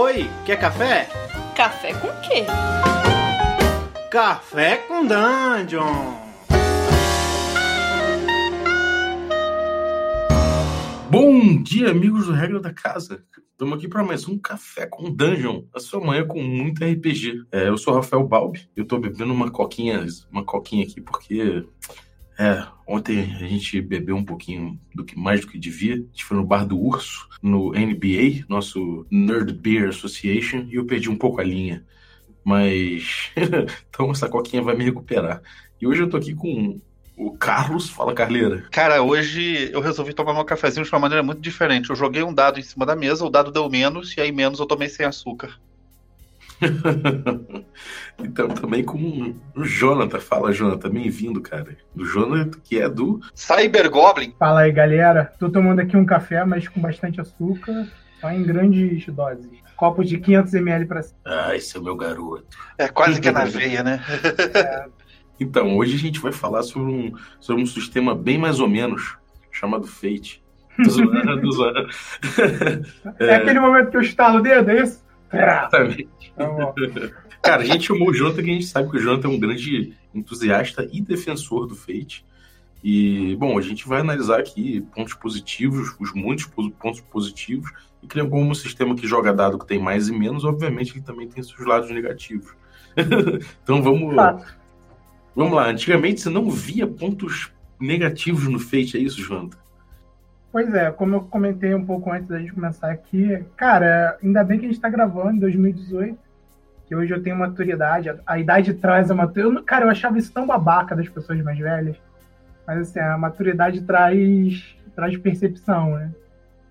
Oi, quer café? Café com quê? Café com Dungeon! Bom dia, amigos do Regra da Casa. Estamos aqui para mais um Café com Dungeon, a sua manhã com muito RPG. É, eu sou Rafael Balbi, eu estou bebendo uma coquinha, uma coquinha aqui porque é, ontem a gente bebeu um pouquinho do que mais do que devia. A gente foi no bar do Urso, no NBA, nosso Nerd Beer Association, e eu perdi um pouco a linha. Mas então essa coquinha vai me recuperar. E hoje eu tô aqui com o Carlos. Fala, Carleira. Cara, hoje eu resolvi tomar meu cafezinho de uma maneira muito diferente. Eu joguei um dado em cima da mesa, o dado deu menos, e aí menos eu tomei sem açúcar. então, também com o Jonathan. Fala, Jonathan. Bem-vindo, cara. O Jonathan, que é do Cyber Goblin. Fala aí, galera. Tô tomando aqui um café, mas com bastante açúcar, só em grandes doses. Copos de 500ml pra cima. Ah, esse é o meu garoto. É quase que é na veia, né? é. Então, hoje a gente vai falar sobre um, sobre um sistema bem mais ou menos, chamado Fate. Zoando. É, é aquele momento que eu estalo o dedo, é isso? Exatamente. Tá Cara, a gente chamou o Jonathan que a gente sabe que o Jonathan é um grande entusiasta e defensor do Fate. E, bom, a gente vai analisar aqui pontos positivos, os muitos pontos positivos, e que como um sistema que joga dado que tem mais e menos, obviamente ele também tem seus lados negativos. então vamos, vamos lá. Antigamente você não via pontos negativos no Fate, é isso, Jonathan? Pois é, como eu comentei um pouco antes da gente começar aqui, cara, ainda bem que a gente está gravando em 2018, que hoje eu tenho maturidade, a, a idade traz a maturidade. Cara, eu achava isso tão babaca das pessoas mais velhas, mas assim, a maturidade traz, traz percepção, né?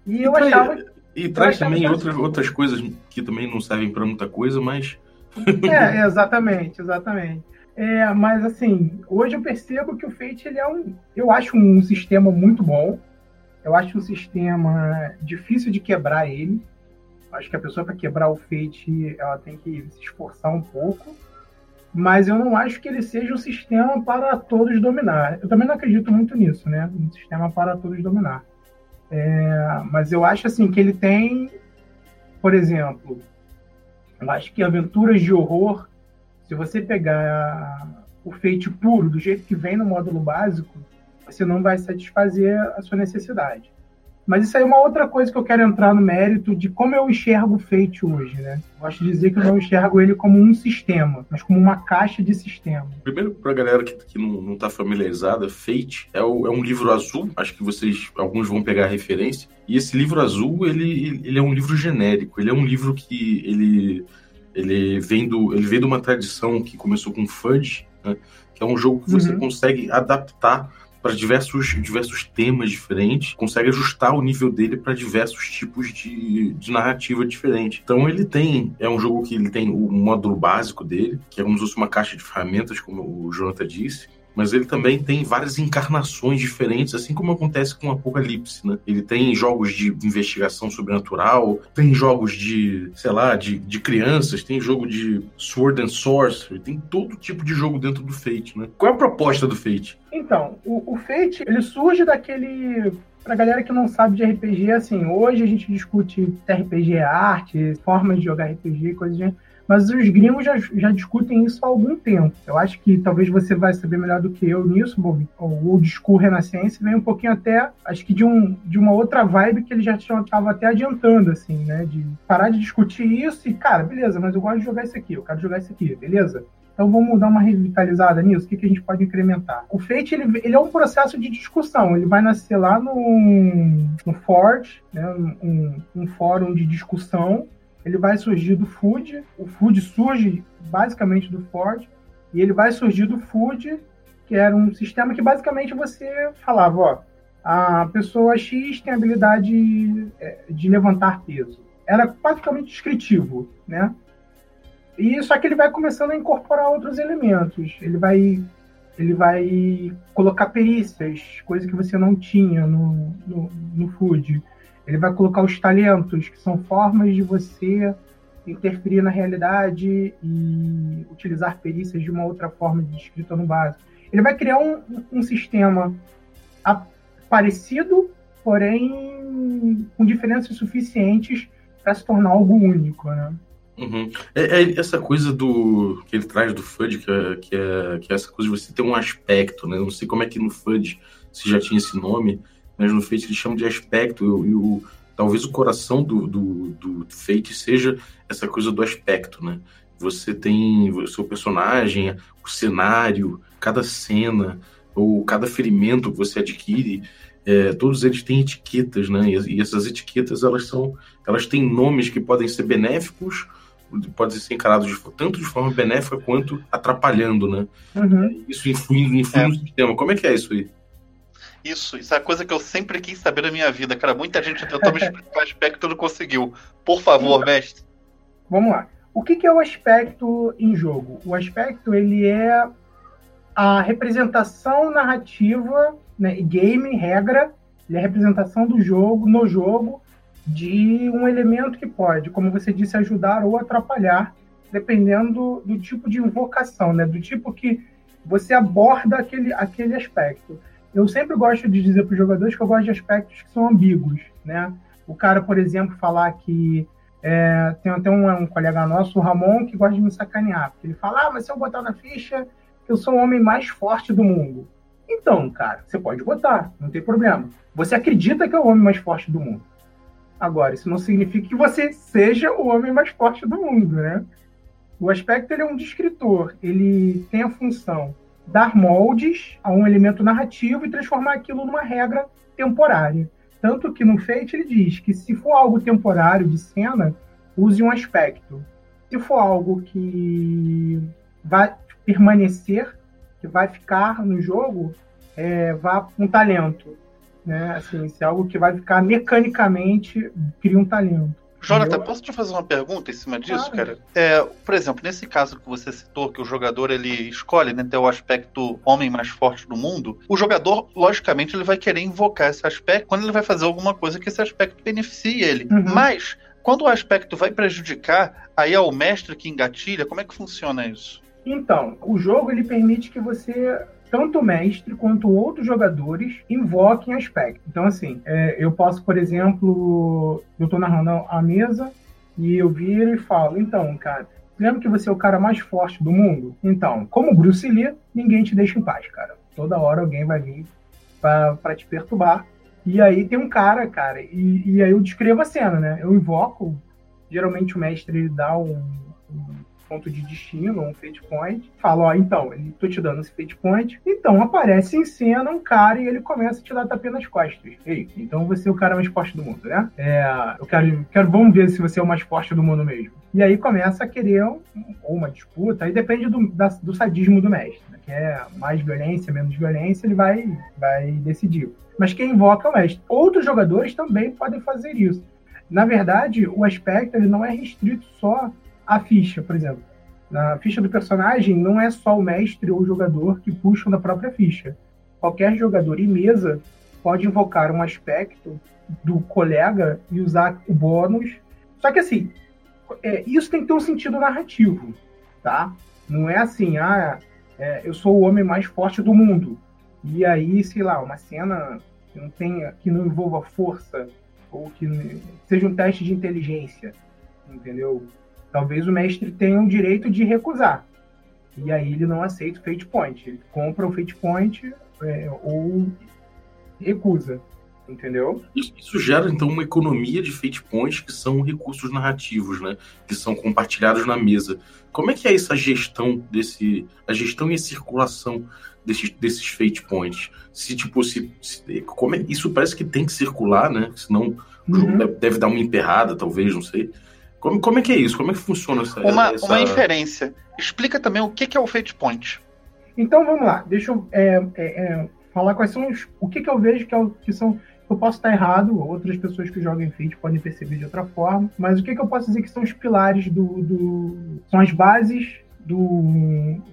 E, e eu achava. E traz também outras, outras coisas que também não servem para muita coisa, mas. é, exatamente, exatamente. É, mas assim, hoje eu percebo que o Fate ele é um, eu acho um sistema muito bom. Eu acho um sistema difícil de quebrar ele. Acho que a pessoa para quebrar o Fate, ela tem que se esforçar um pouco. Mas eu não acho que ele seja um sistema para todos dominar. Eu também não acredito muito nisso, né? Um sistema para todos dominar. É, mas eu acho assim que ele tem, por exemplo, eu acho que aventuras de horror, se você pegar o Fate puro, do jeito que vem no módulo básico, você não vai satisfazer a sua necessidade. Mas isso aí é uma outra coisa que eu quero entrar no mérito de como eu enxergo o Fate hoje, né? Gosto de dizer que eu não enxergo ele como um sistema, mas como uma caixa de sistema. Primeiro, para a galera que, que não está familiarizada, Fate é, o, é, um livro azul, acho que vocês, alguns vão pegar a referência, e esse livro azul, ele, ele é um livro genérico, ele é um livro que ele, ele, vem, do, ele vem de uma tradição que começou com Fudge, né? que é um jogo que você uhum. consegue adaptar para diversos, diversos temas diferentes, consegue ajustar o nível dele para diversos tipos de, de narrativa diferente. Então ele tem, é um jogo que ele tem o módulo básico dele, que é como se fosse uma caixa de ferramentas, como o Jonathan disse, mas ele também tem várias encarnações diferentes, assim como acontece com o Apocalipse, né? Ele tem jogos de investigação sobrenatural, tem jogos de, sei lá, de, de crianças, tem jogo de Sword and Sorcery, tem todo tipo de jogo dentro do Fate, né? Qual é a proposta do Fate? Então, o, o Fate, ele surge daquele pra galera que não sabe de RPG, assim, hoje a gente discute RPG arte, formas de jogar RPG, coisas de mas os gringos já, já discutem isso há algum tempo. Eu acho que talvez você vai saber melhor do que eu nisso, Bob. O old school renascense vem um pouquinho até, acho que de, um, de uma outra vibe que ele já estava até adiantando, assim, né? De parar de discutir isso e, cara, beleza, mas eu gosto de jogar isso aqui, eu quero jogar isso aqui, beleza? Então vamos dar uma revitalizada nisso. O que, que a gente pode incrementar? O Fate ele, ele é um processo de discussão. Ele vai nascer lá no, no Forge, né, um, um fórum de discussão ele vai surgir do Food, o Food surge basicamente do Ford, e ele vai surgir do Food, que era um sistema que basicamente você falava, ó, a pessoa X tem habilidade é, de levantar peso. Era praticamente descritivo, né? E só que ele vai começando a incorporar outros elementos. Ele vai ele vai colocar perícias, coisa que você não tinha no, no, no food. Ele vai colocar os talentos, que são formas de você interferir na realidade e utilizar perícias de uma outra forma de escrita no básico. Ele vai criar um, um sistema parecido, porém com diferenças suficientes para se tornar algo único, né? Uhum. É, é, essa coisa do que ele traz do FUD, que é, que, é, que é essa coisa de você ter um aspecto, né? Não sei como é que no FUD se já tinha esse nome, mas no Fate eles chamam de aspecto, e o, talvez o coração do, do, do Fate seja essa coisa do aspecto, né? Você tem o seu personagem, o cenário, cada cena, ou cada ferimento que você adquire, é, todos eles têm etiquetas, né? E, e, essas etiquetas elas são, elas têm nomes que podem ser benéficos pode ser encarado de, tanto de forma benéfica quanto atrapalhando, né? Uhum. Isso influi, influi é. no sistema. Como é que é isso aí? Isso, isso é a coisa que eu sempre quis saber da minha vida, cara. Muita gente tentou me explicar o aspecto e não conseguiu. Por favor, então, mestre. Vamos lá. O que, que é o aspecto em jogo? O aspecto, ele é a representação narrativa, né, game, regra, ele é a representação do jogo, no jogo, de um elemento que pode, como você disse, ajudar ou atrapalhar, dependendo do tipo de invocação, né? do tipo que você aborda aquele, aquele aspecto. Eu sempre gosto de dizer para os jogadores que eu gosto de aspectos que são ambíguos. Né? O cara, por exemplo, falar que. É, tem até um, um, colega nosso, o Ramon, que gosta de me sacanear. Porque ele fala: Ah, mas se eu botar na ficha, eu sou o homem mais forte do mundo. Então, cara, você pode botar, não tem problema. Você acredita que é o homem mais forte do mundo. Agora, isso não significa que você seja o homem mais forte do mundo, né? O aspecto ele é um descritor, ele tem a função dar moldes a um elemento narrativo e transformar aquilo numa regra temporária. Tanto que no Fate ele diz que se for algo temporário de cena, use um aspecto. Se for algo que vai permanecer, que vai ficar no jogo, é, vá um talento né? Assim, se é algo que vai ficar mecanicamente cria um talento. Jonathan, posso te fazer uma pergunta em cima disso, claro. cara? É, por exemplo, nesse caso que você citou, que o jogador ele escolhe né, ter o aspecto homem mais forte do mundo, o jogador, logicamente, ele vai querer invocar esse aspecto quando ele vai fazer alguma coisa que esse aspecto beneficie ele. Uhum. Mas, quando o aspecto vai prejudicar, aí é o mestre que engatilha, como é que funciona isso? Então, o jogo ele permite que você tanto o mestre quanto outros jogadores invoquem aspecto. Então, assim, é, eu posso, por exemplo, eu estou narrando a mesa e eu viro e falo, então, cara, lembra que você é o cara mais forte do mundo? Então, como Bruce Lee, ninguém te deixa em paz, cara. Toda hora alguém vai vir para te perturbar. E aí tem um cara, cara, e, e aí eu descrevo a cena, né? Eu invoco, geralmente o mestre dá um, um ponto de destino, um fate point, fala, ó, então, tô te dando esse fate point, então aparece em cena um cara e ele começa a te dar tapinha nas costas. Ei, então você é o cara mais forte do mundo, né? É, eu quero, quero, vamos ver se você é o mais forte do mundo mesmo. E aí começa a querer um, uma disputa, aí depende do, da, do sadismo do mestre, né? que é mais violência, menos violência, ele vai, vai decidir. Mas quem invoca é o mestre. Outros jogadores também podem fazer isso. Na verdade, o aspecto ele não é restrito só a ficha, por exemplo. Na ficha do personagem, não é só o mestre ou o jogador que puxam da própria ficha. Qualquer jogador em mesa pode invocar um aspecto do colega e usar o bônus. Só que assim, é, isso tem que ter um sentido narrativo, tá? Não é assim, ah, é, eu sou o homem mais forte do mundo. E aí, sei lá, uma cena que não tenha, que não envolva força ou que seja um teste de inteligência, entendeu? Talvez o mestre tenha o direito de recusar. E aí ele não aceita o Fate Point. Ele compra o Fate Point é, ou recusa. Entendeu? Isso, gera, então, uma economia de Fate Points que são recursos narrativos, né? Que são compartilhados na mesa. Como é que é essa gestão desse. a gestão e a circulação desses, desses Fate Points? Se, tipo, se. se como é, isso parece que tem que circular, né? Senão uhum. deve dar uma emperrada, talvez, não sei. Como, como é que é isso? Como é que funciona essa... Uma, essa... uma inferência. Explica também o que é o Fate Point. Então vamos lá, deixa eu é, é, é, falar quais são os. O que, que eu vejo que, é, que são. Eu posso estar errado, outras pessoas que jogam Fate podem perceber de outra forma, mas o que, que eu posso dizer que são os pilares do. do são as bases do,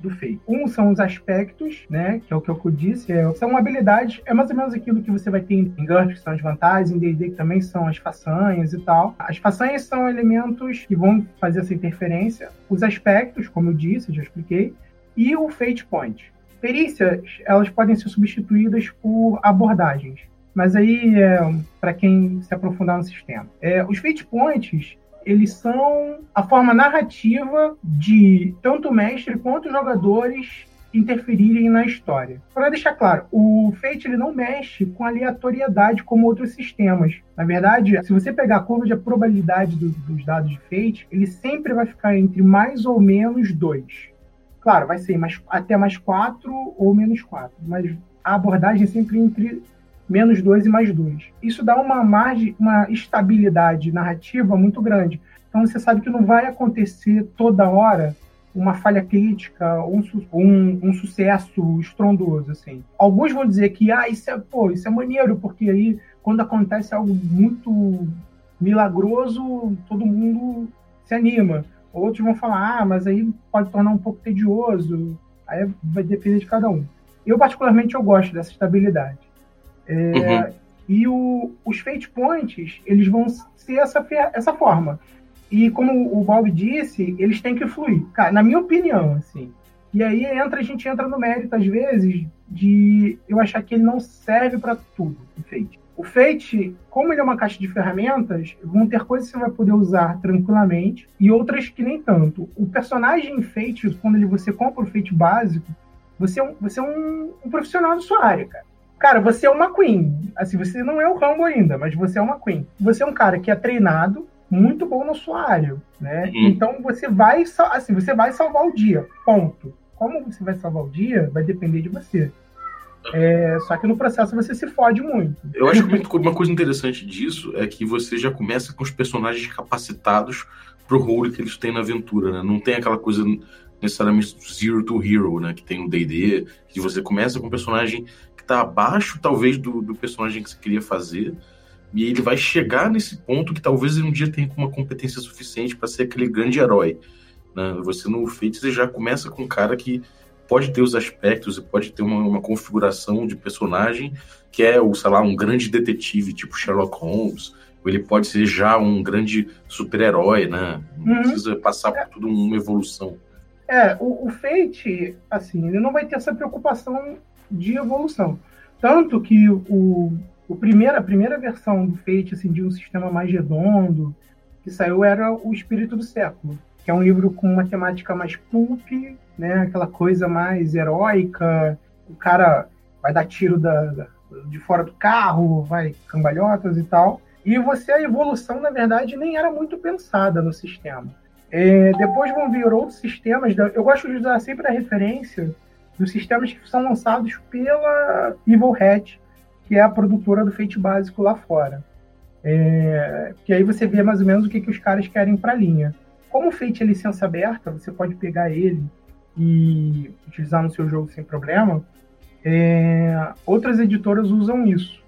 do fake. Um são os aspectos, né? Que é o que eu disse, é, são habilidades, é mais ou menos aquilo que você vai ter em GURPS, que são as vantagens, em D&D que também são as façanhas e tal. As façanhas são elementos que vão fazer essa interferência. Os aspectos, como eu disse, já expliquei, e o fate point. Perícias, elas podem ser substituídas por abordagens. Mas aí, é, para quem se aprofundar no sistema. É, os fate points, eles são a forma narrativa de tanto o mestre quanto os jogadores interferirem na história. Para deixar claro, o Fate ele não mexe com aleatoriedade como outros sistemas. Na verdade, se você pegar a curva de probabilidade do, dos dados de Fate, ele sempre vai ficar entre mais ou menos dois. Claro, vai ser mais, até mais quatro ou menos quatro, mas a abordagem é sempre entre menos dois e mais dois. Isso dá uma margem, uma estabilidade narrativa muito grande. Então você sabe que não vai acontecer toda hora uma falha crítica, um, um, um, sucesso estrondoso, assim. Alguns vão dizer que, ah, isso é, pô, isso é maneiro, porque aí, quando acontece algo muito milagroso, todo mundo se anima. Outros vão falar, ah, mas aí pode tornar um pouco tedioso. Aí vai depender de cada um. Eu, particularmente, eu gosto dessa estabilidade. É, uhum. E o, os fate points, eles vão ser essa, essa forma. E como o Bob disse, eles têm que fluir. Cara, na minha opinião, assim. E aí entra, a gente entra no mérito, às vezes, de eu achar que ele não serve para tudo, o Fate. O Fate, como ele é uma caixa de ferramentas, vão ter coisas que você vai poder usar tranquilamente e outras que nem tanto. O personagem Fate, quando ele, você compra o Fate básico, você é, um, você é um, um profissional da sua área, cara. Cara, você é uma Queen. Assim, você não é o Rambo ainda, mas você é uma Queen. Você é um cara que é treinado, muito bom na sua área, né? Uhum. Então você vai, assim, você vai salvar o dia, ponto. Como você vai salvar o dia, vai depender de você. É, só que no processo você se fode muito. Eu acho que uma coisa interessante disso é que você já começa com os personagens capacitados pro role que eles têm na aventura, né? Não tem aquela coisa necessariamente zero to hero, né? Que tem o D&D, que você começa com um personagem está abaixo, talvez, do, do personagem que você queria fazer, e ele vai chegar nesse ponto que talvez ele um dia tenha uma competência suficiente para ser aquele grande herói. Né? Você no Fate você já começa com um cara que pode ter os aspectos e pode ter uma, uma, configuração de personagem que é, o, sei lá, um grande detetive, tipo Sherlock Holmes, ou ele pode ser já um grande super-herói, né? Não uhum. precisa passar por tudo uma evolução. É, o, o Fate, assim, ele não vai ter essa preocupação de evolução. Tanto que o, o primeiro, a primeira versão do Fate, assim, de um sistema mais redondo, que saiu era O Espírito do Século, que é um livro com uma temática mais pulp, né? Aquela coisa mais heróica, o cara vai dar tiro da, da, de fora do carro, vai cambalhotas e tal. E você, a evolução, na verdade, nem era muito pensada no sistema. É, depois vão vir outros sistemas. Da, eu gosto de usar sempre a referência dos sistemas que são lançados pela Evil Hat, que é a produtora do Fate básico lá fora. É, que aí você vê mais ou menos o que, que os caras querem para a linha. Como o Fate é licença aberta, você pode pegar ele e utilizar no seu jogo sem problema. É, outras editoras usam isso.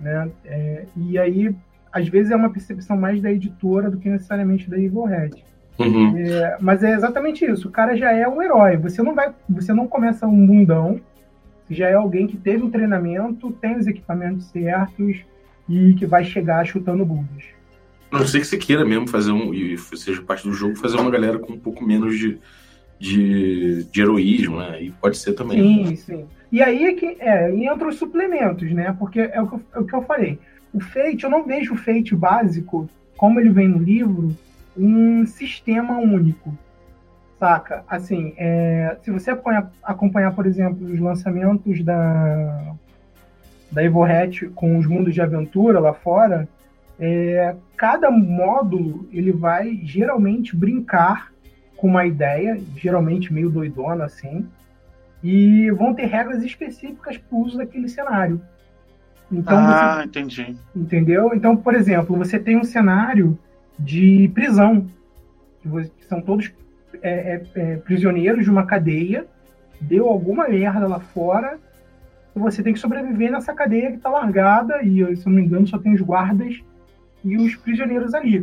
Né? É, e aí, às vezes, é uma percepção mais da editora do que necessariamente da Evil Red. Uhum. É, mas é exatamente isso. O cara já é um herói. Você não vai, você não começa um mundão já é alguém que teve um treinamento, tem os equipamentos certos e que vai chegar chutando bundas. A não sei que você queira mesmo fazer um, e seja parte do jogo, fazer uma galera com um pouco menos de, de, de heroísmo, né? E pode ser também. Sim, sim. E aí é que é, entra os suplementos, né? Porque é o, que eu, é o que eu falei. O Fate, eu não vejo o Fate básico, como ele vem no livro, um sistema único. Saca? Assim, é, se você acompanhar, acompanhar, por exemplo, os lançamentos da, da Evoret com os mundos de aventura lá fora, é, cada módulo ele vai geralmente brincar com uma ideia, geralmente meio doidona assim, e vão ter regras específicas para o uso daquele cenário. Então, ah, você, entendi. Entendeu? Então, por exemplo, você tem um cenário de prisão, que são todos é, é, é, prisioneiros de uma cadeia, deu alguma merda lá fora, e você tem que sobreviver nessa cadeia que está largada, e se eu não me engano só tem os guardas e os prisioneiros ali.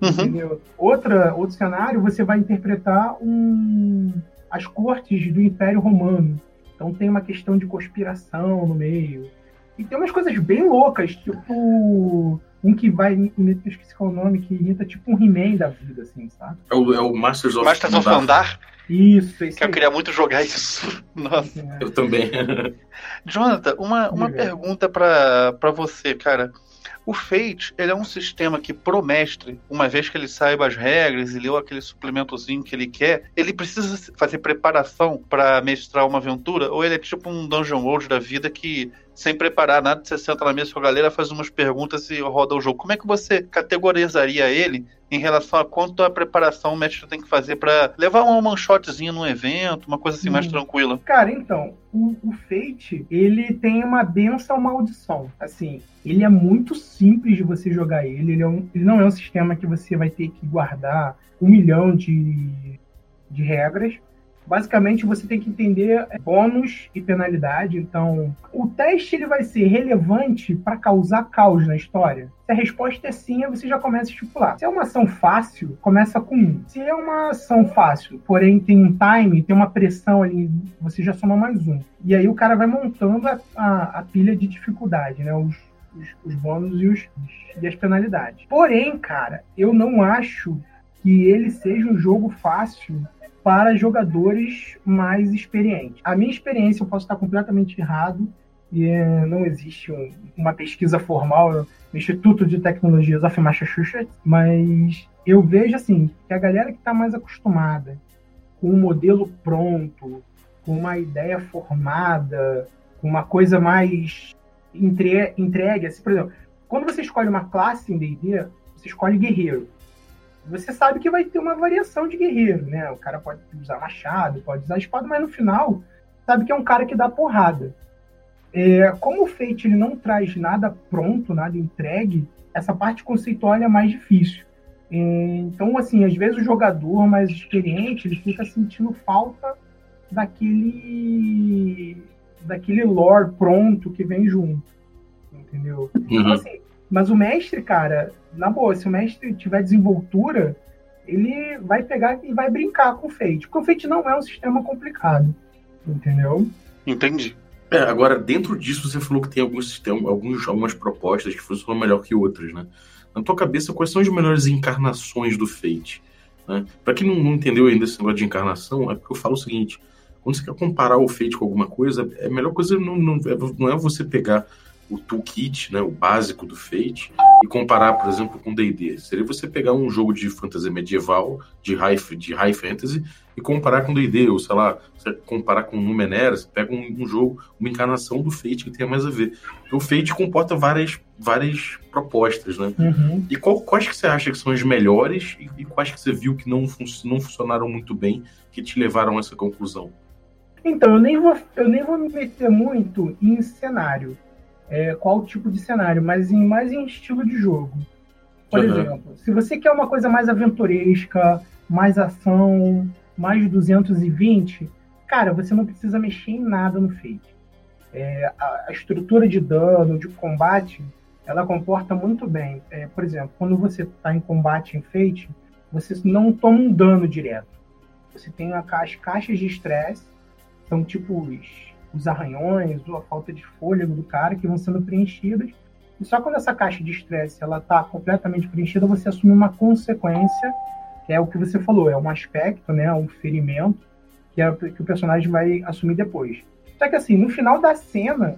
Uhum. Outra, outro cenário, você vai interpretar um, as cortes do Império Romano. Então tem uma questão de conspiração no meio. E tem umas coisas bem loucas, tipo um que vai, eu esqueci qual é o nome, que imita tipo um He-Man da vida, assim, sabe? É o, é o Masters of Masters of Andar? Isso, isso. Que eu queria muito jogar isso. Nossa. É. Eu também. Jonathan, uma, uma pergunta para você, cara. O Fate, ele é um sistema que pro mestre, uma vez que ele saiba as regras e leu aquele suplementozinho que ele quer, ele precisa fazer preparação para mestrar uma aventura, ou ele é tipo um Dungeon World da vida que sem preparar nada, você senta na mesa com a galera, faz umas perguntas e roda o jogo. Como é que você categorizaria ele em relação a quanto a preparação o mestre tem que fazer para levar um one shotzinho num evento, uma coisa assim hum. mais tranquila? Cara, então, o, o Fate, ele tem uma benção maldição. Assim, ele é muito simples de você jogar ele, ele, é um, ele não é um sistema que você vai ter que guardar um milhão de, de regras Basicamente, você tem que entender bônus e penalidade. Então, o teste ele vai ser relevante para causar caos na história. Se a resposta é sim, você já começa a estipular. Se é uma ação fácil, começa com um. Se é uma ação fácil, porém tem um time, tem uma pressão ali, você já soma mais um. E aí o cara vai montando a, a, a pilha de dificuldade, né? Os, os, os bônus e, os, e as penalidades. Porém, cara, eu não acho que ele seja um jogo fácil para jogadores mais experientes. A minha experiência, eu posso estar completamente errado, e é, não existe um, uma pesquisa formal no Instituto de Tecnologias of Massachusetts, mas eu vejo assim que a galera que está mais acostumada com um modelo pronto, com uma ideia formada, com uma coisa mais entre, entregue, assim, por exemplo, quando você escolhe uma classe em D&D, você escolhe guerreiro você sabe que vai ter uma variação de guerreiro, né? O cara pode usar machado, pode usar espada, mas no final sabe que é um cara que dá porrada. É, como o Fate ele não traz nada pronto, nada entregue, essa parte conceitual é mais difícil. É, então, assim, às vezes o jogador mais experiente ele fica sentindo falta daquele daquele lore pronto que vem junto, entendeu? Uhum. Então, assim, mas o mestre, cara, na boa, se o mestre tiver desenvoltura, ele vai pegar e vai brincar com o Fate. Porque o Fate não é um sistema complicado. Entendeu? Entendi. É, agora, dentro disso, você falou que tem alguns sistemas, alguns, algumas propostas que funcionam melhor que outras, né? Na tua cabeça, quais são as melhores encarnações do Fate? Né? Para quem não, não, entendeu ainda esse negócio de encarnação, é porque eu falo o seguinte: quando você quer comparar o Fate com alguma coisa, é a melhor coisa não, não, é, não é você pegar o toolkit, né, o básico do Fate, e comparar, por exemplo, com D&D. Seria você pegar um jogo de fantasia medieval, de high, de high fantasy, e comparar com D&D, ou sei lá, você comparar com Numenera, você pega um, um, jogo, uma encarnação do Fate que tenha mais a ver. o Fate comporta várias, várias propostas, né? Uhum. E qual, quais que você acha que são as melhores e, e quais que você viu que não, fun não funcionaram muito bem, que te levaram a essa conclusão? Então, eu nem vou, eu nem vou me meter muito em cenário é, qual tipo de cenário, mas em, mais em estilo de jogo. Por uhum. exemplo, se você quer uma coisa mais aventuresca, mais ação, mais 220, cara, você não precisa mexer em nada no Fate. É, a, a, estrutura de dano, de combate, ela comporta muito bem. É, por exemplo, quando você está em combate em Fate, você não toma um dano direto. Você tem as caixas de estresse, são tipo os os arranhões ou a falta de fôlego do cara que vão sendo preenchidas. E só quando essa caixa de estresse ela está completamente preenchida, você assume uma consequência, que é o que você falou, é um aspecto, né, um ferimento, que é que o personagem vai assumir depois. Só que assim, no final da cena,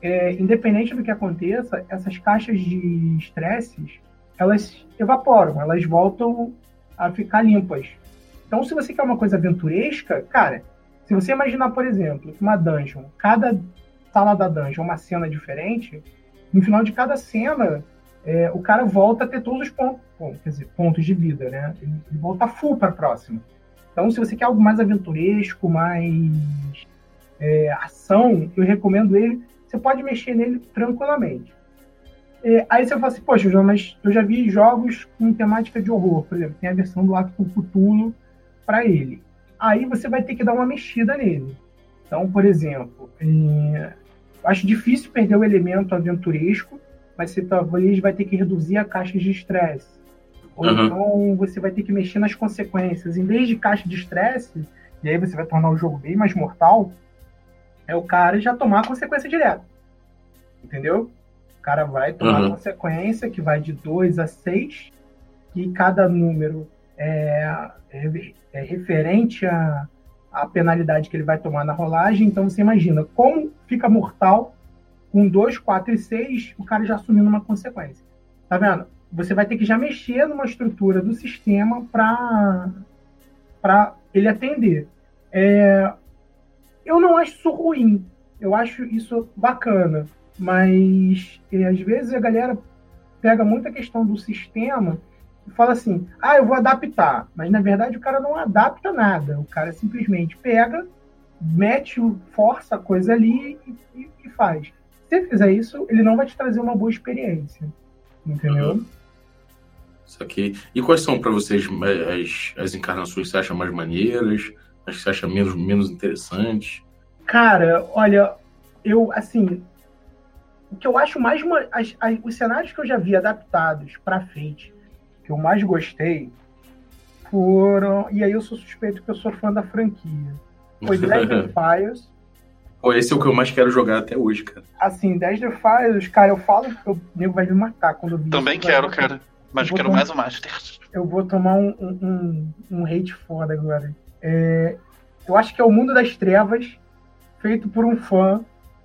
é, independente do que aconteça, essas caixas de estresses, elas evaporam, elas voltam a ficar limpas. Então, se você quer uma coisa aventuresca, cara, se você imaginar, por exemplo, uma dungeon, cada sala da dungeon é uma cena diferente, no final de cada cena, é, o cara volta a ter todos os pontos, quer dizer, pontos de vida, né? Ele, volta full para a próxima. Então, se você quer algo mais aventuresco, mais é, ação, eu recomendo ele. Você pode mexer nele tranquilamente. É, aí você fala assim, poxa, João, mas eu já vi jogos com temática de horror. Por exemplo, tem a versão do Acto Cthulhu para ele aí você vai ter que dar uma mexida nele. Então, por exemplo, é, acho difícil perder o elemento aventuresco, mas você talvez vai ter que reduzir a caixa de estresse. Ou uhum. então você vai ter que mexer nas consequências. Em vez de caixa de estresse, e aí você vai tornar o jogo bem mais mortal, é o cara já tomar a consequência direta. Entendeu? O cara vai tomar uhum. a consequência que vai de 2 a 6, e cada número é, é, é referente à, penalidade que ele vai tomar na rolagem. Então você imagina como fica mortal com 2, 4 e 6, o cara já assumindo uma consequência. Tá vendo? Você vai ter que já mexer numa estrutura do sistema para ele atender. É, eu não acho isso ruim. Eu acho isso bacana. Mas é, às vezes a galera pega muita questão do sistema e fala assim: ah, eu vou adaptar. Mas na verdade o cara não adapta nada. O cara simplesmente pega, mete, força a coisa ali e, e faz. Se você fizer isso, ele não vai te trazer uma boa experiência. Entendeu? Uhum. Isso aqui. E quais são para vocês as, as encarnações que você acha mais maneiras? As que você acha menos, menos interessantes? Cara, olha, eu, assim, o que eu acho mais. As, as, os cenários que eu já vi adaptados para frente, que eu mais gostei, foram. E aí eu sou suspeito que eu sou fã da franquia. Foi Dragon Fires. Pô, esse é o que eu mais quero jogar até hoje, cara. Assim, Desert Files, cara, eu falo que o nego vai me matar quando eu vi Também isso, quero, cara. Mas eu quero tomar, mais o Master. Eu vou tomar um, um, um hate foda agora. É, eu acho que é o Mundo das Trevas, feito por um fã.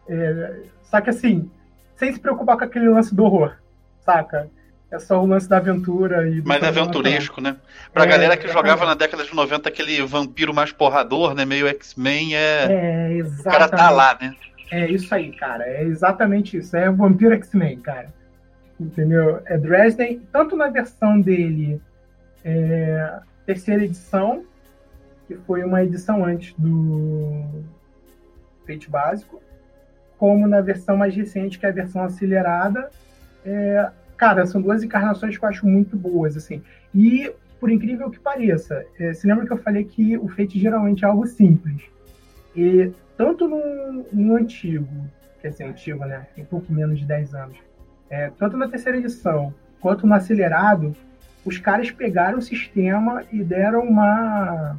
É, só que assim, sem se preocupar com aquele lance do horror, saca? É só o lance da aventura e. Mais aventuresco, né? Pra é, galera que jogava na década de 90 aquele vampiro mais porrador, né? Meio X-Men, é. É, exatamente. O cara tá lá, né? É isso aí, cara. É exatamente isso. É o vampiro X-Men, cara. Entendeu? É Dresden, tanto na versão dele, é, terceira edição, que foi uma edição antes do Fate básico, como na versão mais recente, que é a versão acelerada. É, cara, são duas encarnações que eu acho muito boas, assim. E, por incrível que pareça, é, se lembra que eu falei que o Fate geralmente é algo simples. E tanto no, no antigo, quer dizer, antigo, né? Tem pouco menos de 10 anos, é, tanto na terceira edição quanto no acelerado, os caras pegaram o sistema e deram uma,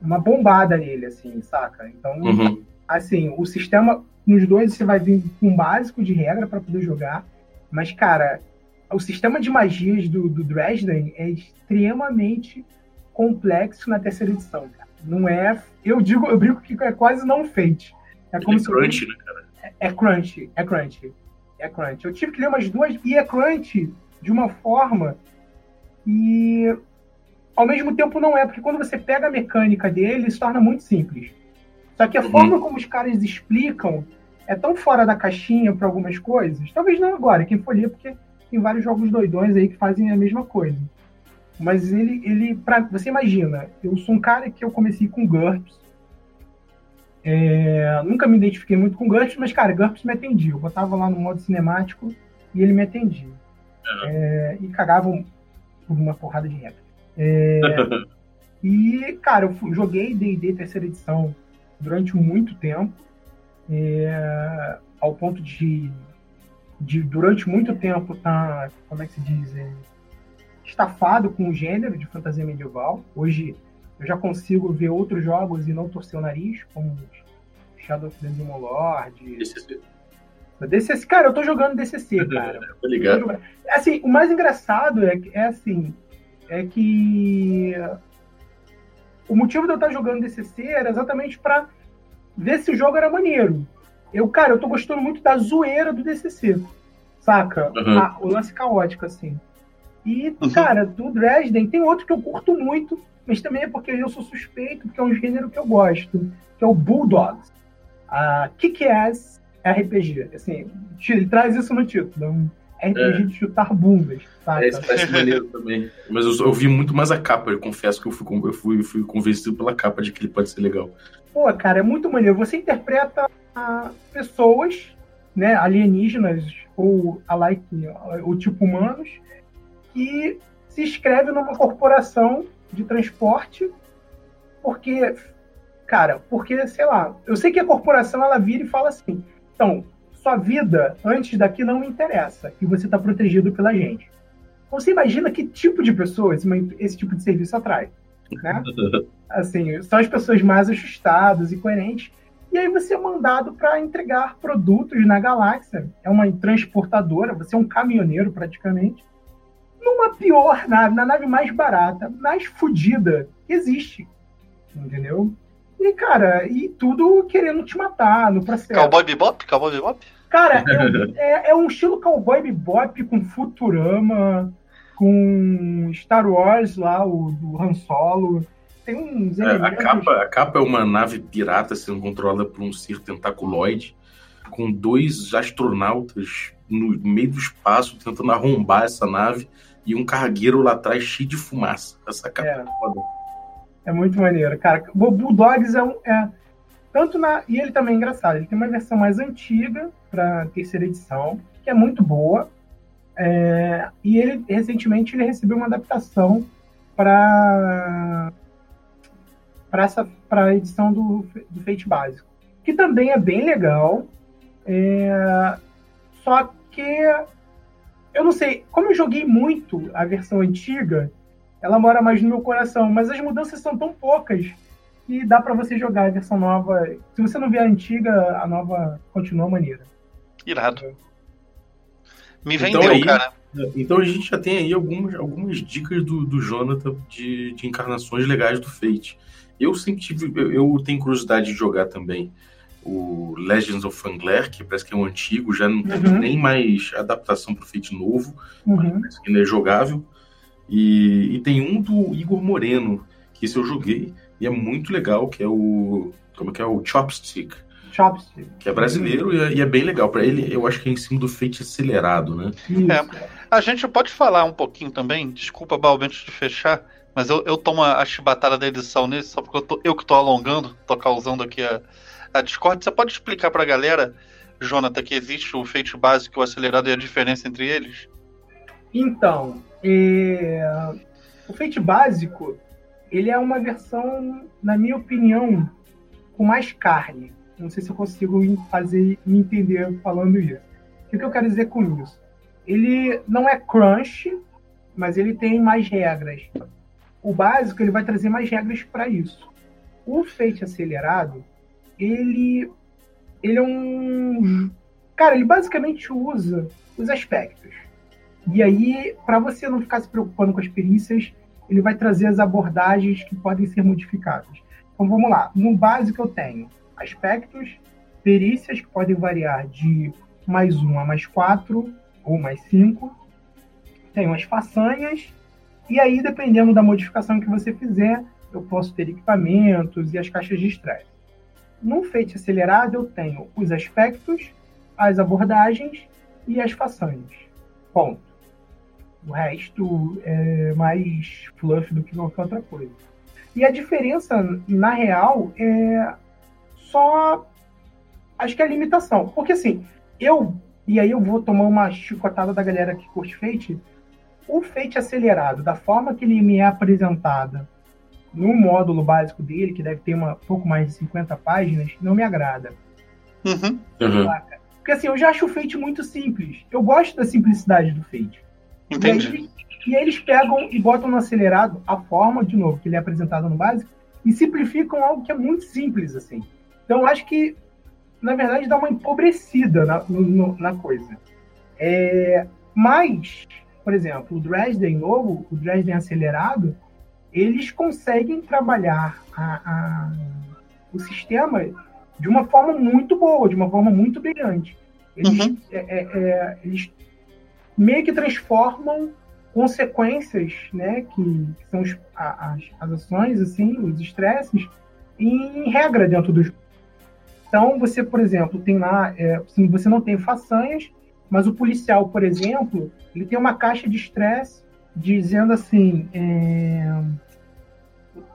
uma bombada nele, assim, saca? Então, uhum. assim, o sistema, nos dois você vai vir com um básico de regra para poder jogar, mas, cara, o sistema de magias do, do Dresden é extremamente complexo na terceira edição, cara. Não é. Eu digo, eu brinco que é quase não feito. É como é crunch, né, cara? É, é crunch, é crunch é crunch. Eu tive que ler umas duas e é crunch de uma forma e ao mesmo tempo não é, porque quando você pega a mecânica dele, se torna muito simples. Só que a uhum. forma como os caras explicam é tão fora da caixinha para algumas coisas. Talvez não agora, quem for ler, porque tem vários jogos doidões aí que fazem a mesma coisa. Mas ele, ele pra, você imagina, eu sou um cara que eu comecei com GURPS, é, nunca me identifiquei muito com GURPS, mas, cara, GURPS me atendia. Eu botava lá no modo cinemático e ele me atendia. Uhum. É, e cagava por uma porrada de regra. É, e, cara, eu joguei D&D terceira edição durante muito tempo, é, ao ponto de, de, durante muito tempo, tá, como é que se diz, é, estafado com o gênero de fantasia medieval. Hoje eu já consigo ver outros jogos e não torcer o nariz, como Shadow of the Demon Lord. DCC. DCC. Cara, eu tô jogando DCC, cara. tô ligado. Assim, o mais engraçado é, é assim, é que o motivo de eu estar jogando DCC era exatamente para ver se o jogo era maneiro. Eu, cara, eu tô gostando muito da zoeira do DCC, saca? Uhum. Ah, o lance caótico, assim. E, uhum. cara, do Dresden tem outro que eu curto muito, mas também é porque eu sou suspeito, porque é um gênero que eu gosto, que é o Bulldogs. A Kick-Ass RPG. Assim, ele traz isso no título. É um RPG é. de chutar bundas. Saca? É, isso parece maneiro também. Mas eu, eu, vi muito mais a capa, eu confesso que eu fui, eu fui, fui convencido pela capa de que ele pode ser legal. Pô, cara, é muito maneiro. Você interpreta pessoas, né, alienígenas ou alike, ou tipo humanos, que se inscrevem numa corporação de transporte, porque, cara, porque, sei lá, eu sei que a corporação ela vira e fala assim, então, sua vida antes daqui não me interessa, e você está protegido pela gente. Então, você imagina que tipo de pessoas esse tipo de serviço atrai, né? Assim, são as pessoas mais ajustadas e coerentes, e aí você é mandado para entregar produtos na galáxia. É uma transportadora, você é um caminhoneiro praticamente numa pior nave, na nave mais barata, mais fodida que existe. Entendeu? E, cara, e tudo querendo te matar no processo. Cowboy Bebop? Cowboy Bebop? Cara, é, é, é, um estilo cowboy bebop com Futurama, com Star Wars lá, o do Han Solo. Tem uns. É, a, capa, a capa é uma nave pirata sendo controlada por um circo tentaculoide, com dois astronautas no meio do espaço tentando arrombar essa nave e um cargueiro lá atrás cheio de fumaça. Essa capa é, foda. É muito maneiro, cara. O Bulldogs é um. É, tanto na. E ele também é engraçado. Ele tem uma versão mais antiga para terceira edição, que é muito boa. É, e ele recentemente ele recebeu uma adaptação para para essa para a edição do, do Fate básico, que também é bem legal. É, só que eu não sei, como eu joguei muito a versão antiga, ela mora mais no meu coração, mas as mudanças são tão poucas que dá para você jogar a versão nova. Se você não vê a antiga, a nova continua maneira. Irado. Me então vendeu, então, aí, cara. Então a gente já tem aí algumas, algumas dicas do, do Jonathan de, de encarnações legais do Fate. Eu sempre tive, eu, tenho curiosidade de jogar também o Legends of Fangler, que parece que é um antigo, já não tem uhum. nem mais adaptação para o Fate novo, uhum. mas que ainda é jogável. E, e, tem um do Igor Moreno, que esse eu joguei, e é muito legal, que é o. Como é que é? O Chopstick. Chopstick. Que é brasileiro e é, e é bem legal. Para ele, eu acho que é em cima do Fate acelerado, né? É. A gente pode falar um pouquinho também, desculpa, Balbo, antes de fechar, mas eu, eu tomo a chibatada da edição nesse, só porque eu, tô, eu que tô alongando, tô causando aqui a, a Discord. Você pode explicar para a galera, Jonathan, que existe o Fate básico e o acelerado e a diferença entre eles? Então, é... o Fate básico, ele é uma versão, na minha opinião, com mais carne. Não sei se eu consigo fazer me entender falando isso. O que eu quero dizer com isso? Ele não é crunch, mas ele tem mais regras. O básico ele vai trazer mais regras para isso. O Fate acelerado, ele, ele é um. Cara, ele basicamente usa os aspectos. E aí, para você não ficar se preocupando com as perícias, ele vai trazer as abordagens que podem ser modificadas. Então vamos lá. No básico eu tenho aspectos, perícias que podem variar de mais um a mais quatro ou mais cinco. Tenho as façanhas, e aí, dependendo da modificação que você fizer, eu posso ter equipamentos e as caixas de estresse. No feito acelerado, eu tenho os aspectos, as abordagens e as façanhas. Ponto. O resto é mais fluff do que qualquer outra coisa. E a diferença, na real, é só. Acho que é a limitação. Porque assim, eu. E aí eu vou tomar uma chicotada da galera que curte Fate. O Fate acelerado, da forma que ele me é apresentada no módulo básico dele, que deve ter uma pouco mais de 50 páginas, não me agrada. Uhum. Uhum. Porque assim, eu já acho o Fate muito simples. Eu gosto da simplicidade do Fate. Entendi. E aí, e aí eles pegam e botam no acelerado a forma, de novo, que ele é apresentado no básico, e simplificam algo que é muito simples, assim. Então, eu acho que, na verdade, dá uma empobrecida na, no, na coisa. É, mas, por exemplo, o Dresden novo, o Dresden acelerado, eles conseguem trabalhar a, a, o sistema de uma forma muito boa, de uma forma muito brilhante. Eles, uhum. é, é, é eles meio que transformam consequências, né, que, que são os, as, as ações, assim, os estresses, em regra dentro do jogo. Então, você, por exemplo, tem lá, é, você não tem façanhas, mas o policial, por exemplo, ele tem uma caixa de estresse dizendo assim, é,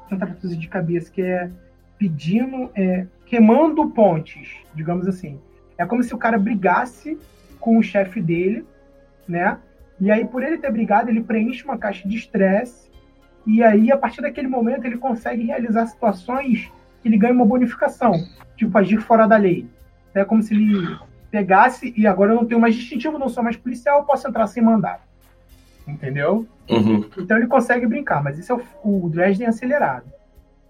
vou de cabeça, que é pedindo, é, queimando pontes, digamos assim. É como se o cara brigasse com o chefe dele, né? E aí, por ele ter brigado, ele preenche uma caixa de estresse, e aí, a partir daquele momento, ele consegue realizar situações que ele ganha uma bonificação, tipo agir fora da lei. É como se ele pegasse e agora eu não tenho mais distintivo, não sou mais policial, eu posso entrar sem mandado. Entendeu? Uhum. Então ele consegue brincar, mas esse é o, o Dresden acelerado.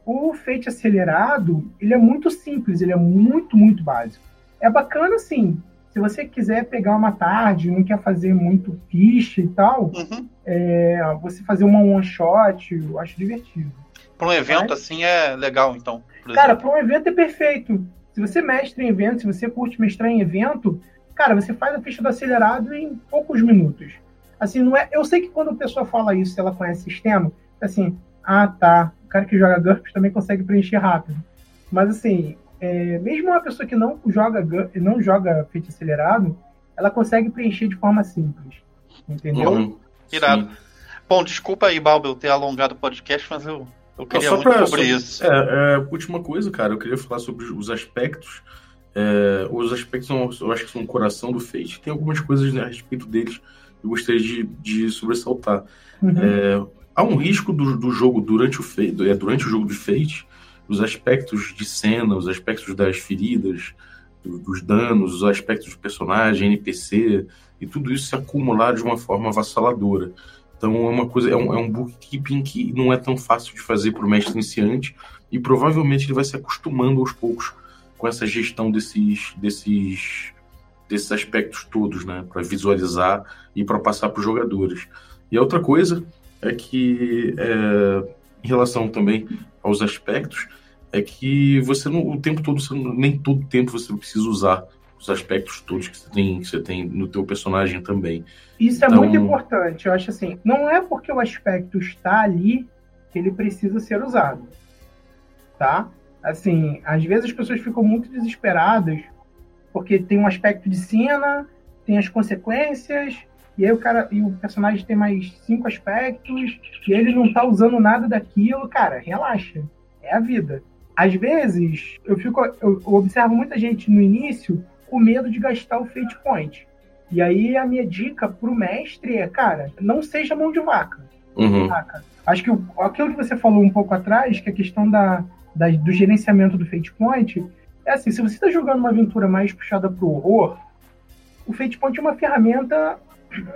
O Fate acelerado, ele é muito simples, ele é muito, muito básico. É bacana, sim. Se você quiser pegar uma tarde, não quer fazer muito ficha e tal, uhum. é, você fazer uma one shot, eu acho divertido. Para um evento mas, assim é legal, então. Cara, para um evento é perfeito. Se você mestre em evento, se você curte mestrar em evento, cara, você faz a ficha do acelerado em poucos minutos. Assim, não é. Eu sei que quando a pessoa fala isso, se ela conhece o sistema, assim, ah, tá. O cara que joga GURPS também consegue preencher rápido. Mas assim, é, mesmo uma pessoa que não joga não joga feito acelerado, ela consegue preencher de forma simples. Entendeu? Uhum. Irado. Bom, desculpa aí, Balbel, ter alongado o podcast, mas eu, eu queria Não, muito pra, sobre só, isso. É, é, última coisa, cara, eu queria falar sobre os aspectos. É, os aspectos são, eu acho que são o coração do Fate. Tem algumas coisas né, a respeito deles que eu gostaria de, de sobressaltar. Uhum. É, há um risco do, do jogo durante o, Fate, é, durante o jogo do Fate, os aspectos de cena, os aspectos das feridas, do, dos danos, os aspectos do personagem, NPC, e tudo isso se acumular de uma forma avassaladora. Então é uma coisa, é um, é um bookkeeping que não é tão fácil de fazer para o mestre iniciante e provavelmente ele vai se acostumando aos poucos com essa gestão desses, desses, desses aspectos todos, né, para visualizar e para passar para os jogadores. E a outra coisa é que, é, em relação também aos aspectos, é que você não, o tempo todo, nem todo tempo você precisa usar os aspectos todos que você tem, que você tem no teu personagem também. Isso é Então- muito importante. Eu acho assim, não é porque o aspecto está ali que ele precisa ser usado. Tá? Assim, às vezes as pessoas ficam muito desesperadas porque tem um aspecto de cena, tem as consequências, e aí o cara e o personagem tem mais cinco aspectos, e ele não tá usando nada daquilo, cara, relaxa. É a vida. Às vezes, eu fico eu, eu observo muita gente no início com medo de gastar o fate point. E aí a minha dica pro mestre é, cara, não seja mão de vaca. Uhum. saca? Acho que o, aquilo que você falou um pouco atrás, que é a questão da, da- do gerenciamento do Fate Point, é assim, se você está jogando uma aventura mais puxada pro horror, o Fate Point é uma ferramenta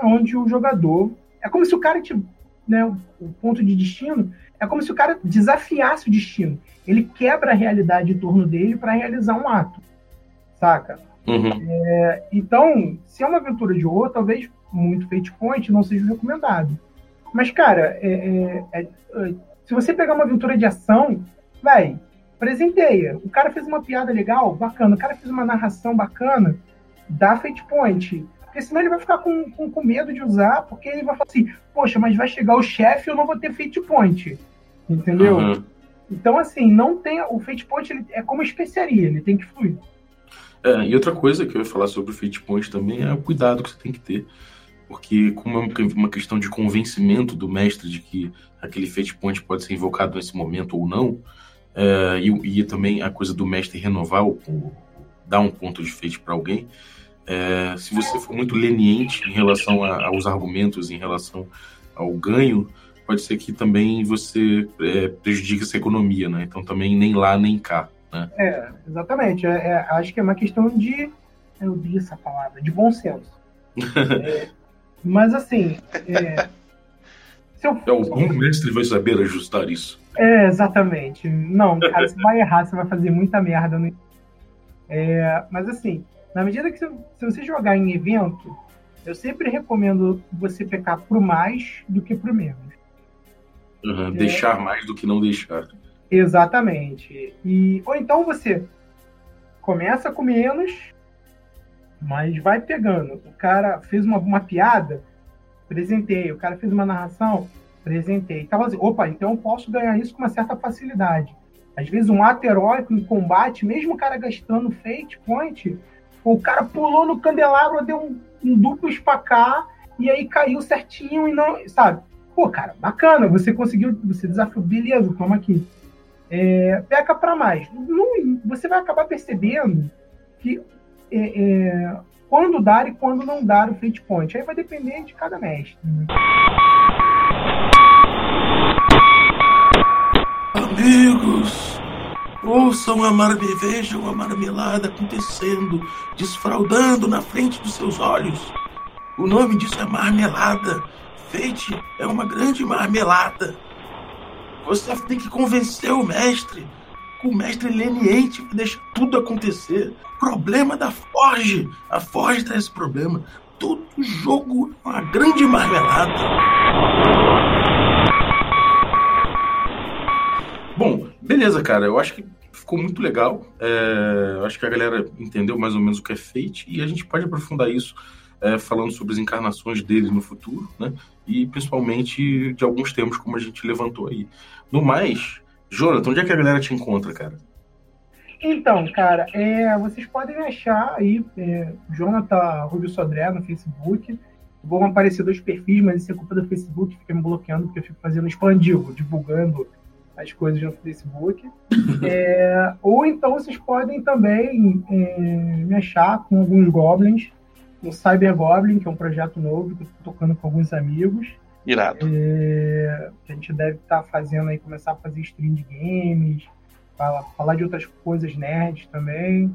onde o jogador... É como se o cara, te, né, o, o ponto de destino, é como se o cara desafiasse o destino. Ele quebra a realidade em torno dele para realizar um ato, saca? Uhum. Então, se é uma aventura de horror, talvez muito Fate Point não seja recomendado. Mas, cara, é- é- é- é, se você pegar uma aventura de ação, vai, presenteia. O cara fez uma piada legal, bacana. O cara fez uma narração bacana, dá Fate Point. Porque senão ele vai ficar com, com, com medo de usar, porque ele vai falar assim, poxa, mas vai chegar o chefe e eu não vou ter Fate Point. Entendeu? Uhum. Então, assim, não tem. O Fate Point ele é como especiaria, ele tem que fluir. É, e outra coisa que eu ia falar sobre o Fate Point também é o cuidado que você tem que ter. Porque, como é uma- questão de convencimento do mestre de que aquele Fate Point pode ser invocado nesse momento ou não, é, e, e também a coisa do mestre renovar, o, o- dar um ponto de Fate para alguém, é, se você for muito leniente em relação a- aos argumentos, em relação ao ganho, pode ser que também você é, prejudique essa economia, né? Então também nem lá nem cá. É, exatamente. É, é, acho que é uma questão de. Eu odeio essa palavra, de bom senso. É, mas assim. É, se eu, É, o bom mestre vai saber ajustar isso. é, exatamente. Não, cara, você vai errar, você vai fazer muita merda. No... É, mas assim, na medida que você, se você jogar em evento, eu sempre recomendo você pecar pro mais do que pro menos. Uhum, Deixar mais do que não deixar. Exatamente. E, ou então você começa com menos, mas vai pegando. O cara fez uma, uma piada, presentei. O cara fez uma narração, presentei. Tava assim, opa, então eu posso ganhar isso com uma certa facilidade. Às vezes um ato heróico em combate, mesmo o cara gastando fate point, o cara pulou no candelabro, deu um, um duplo espacar e aí caiu certinho e não, sabe? Pô, cara, bacana, você conseguiu, você desafiou, beleza, toma aqui é, peca para mais. Não- você vai acabar percebendo que é, é, quando dar e quando não dar o fate point. Aí vai depender de cada mestre. né? Amigos, ouçam a mar... vejam a marmelada acontecendo, desfraudando na frente dos seus olhos. O nome disso é marmelada. Fate é uma grande marmelada. Você tem que convencer o mestre. O mestre leniente vai deixar tudo acontecer. Problema da Forge. A Forge traz esse problema. Todo jogo é uma grande marmelada. Bom, beleza, cara. Eu acho que ficou muito legal. É, acho que a galera entendeu mais ou menos o que é Fate e a gente pode aprofundar isso é, falando sobre as encarnações dele no futuro, né? E principalmente de alguns temas como a gente levantou aí. No mais, Jonathan, onde é que a galera te encontra, cara? Então, cara, é, vocês podem achar aí é, Jonathan Rubio Sodré no Facebook. Vão aparecer dois perfis, mas isso é culpa do Facebook, fica me bloqueando porque eu fico fazendo expandido, divulgando as coisas no Facebook. É, ou então vocês podem também é, me achar com alguns goblins no Cyber Goblin, que é um projeto novo que eu estou tocando com alguns amigos. Irado. É, a gente deve estar tá fazendo aí, começar a fazer stream de games, falar, falar de outras coisas nerds também.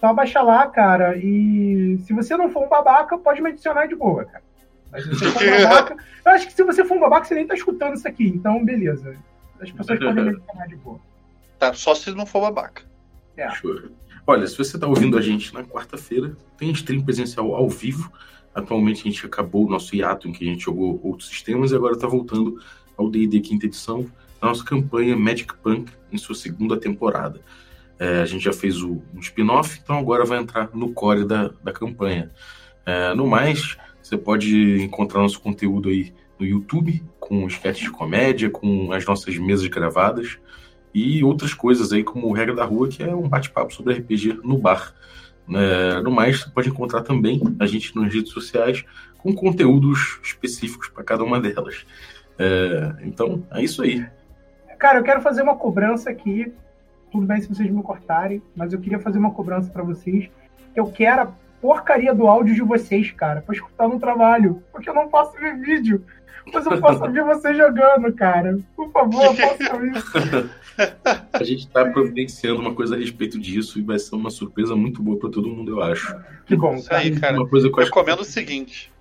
Só baixa lá, cara, e se você não for um babaca, pode me adicionar de boa, cara. Mas se você for um babaca, eu acho que se você for um babaca, você nem tá escutando isso aqui, então beleza. As pessoas podem me adicionar de boa. Tá, só se não for babaca. É. Olha, se você está ouvindo a gente na quarta-feira, tem stream presencial ao vivo. Atualmente a gente acabou o nosso hiato em que a gente jogou outros sistemas e agora está voltando ao D&D quinta edição, a nossa campanha Magic Punk em sua segunda temporada. É, a gente já fez o, um spin-off, então agora vai entrar no core da, da campanha. É, no mais, você pode encontrar nosso conteúdo aí no YouTube, com sketches de comédia, com as nossas mesas gravadas e outras coisas aí, como o Regra da Rua, que é um bate-papo sobre RPG no bar. É, no mais, você pode encontrar também a gente nas redes sociais com conteúdos específicos para cada uma delas. É, então, é isso aí. Cara, eu quero fazer uma cobrança aqui. Tudo bem se vocês me cortarem, mas eu queria fazer uma cobrança para vocês. Eu quero a porcaria do áudio de vocês, cara, para escutar no trabalho, porque eu não posso ver vídeo. Mas eu posso ver você jogando, cara. Por favor, eu posso. A gente está providenciando uma coisa a respeito disso e vai ser uma surpresa muito boa para todo mundo, eu acho. Que bom. Isso aí, cara. Uma coisa que eu, eu recomendo o seguinte: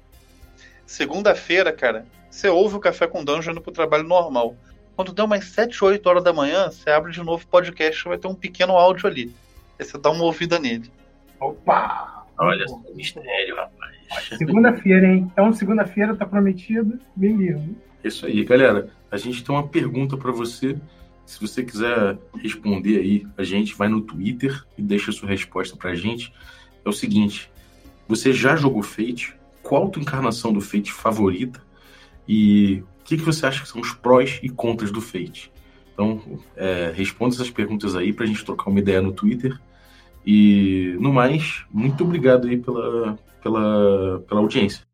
segunda-feira, cara, você ouve o Café com Dungeon pro trabalho normal. Quando der umas 7, 8 horas da manhã, você abre de novo o podcast vai ter um pequeno áudio ali. Aí você dá uma ouvida nele. Opa! Olha só o mistério, rapaz. Segunda-feira, hein? Então, segunda-feira tá prometido. Beleza. Isso aí, galera. A gente tem uma pergunta para você. Se você quiser responder aí, a gente vai no Twitter e deixa sua resposta pra gente. É o seguinte: você já jogou Fate? Qual a tua encarnação do Fate favorita? E o que, que você acha que são os prós e contras do Fate? Então, é, responda essas perguntas aí pra gente trocar uma ideia no Twitter. E, no mais, muito obrigado aí pela, pela, pela audiência.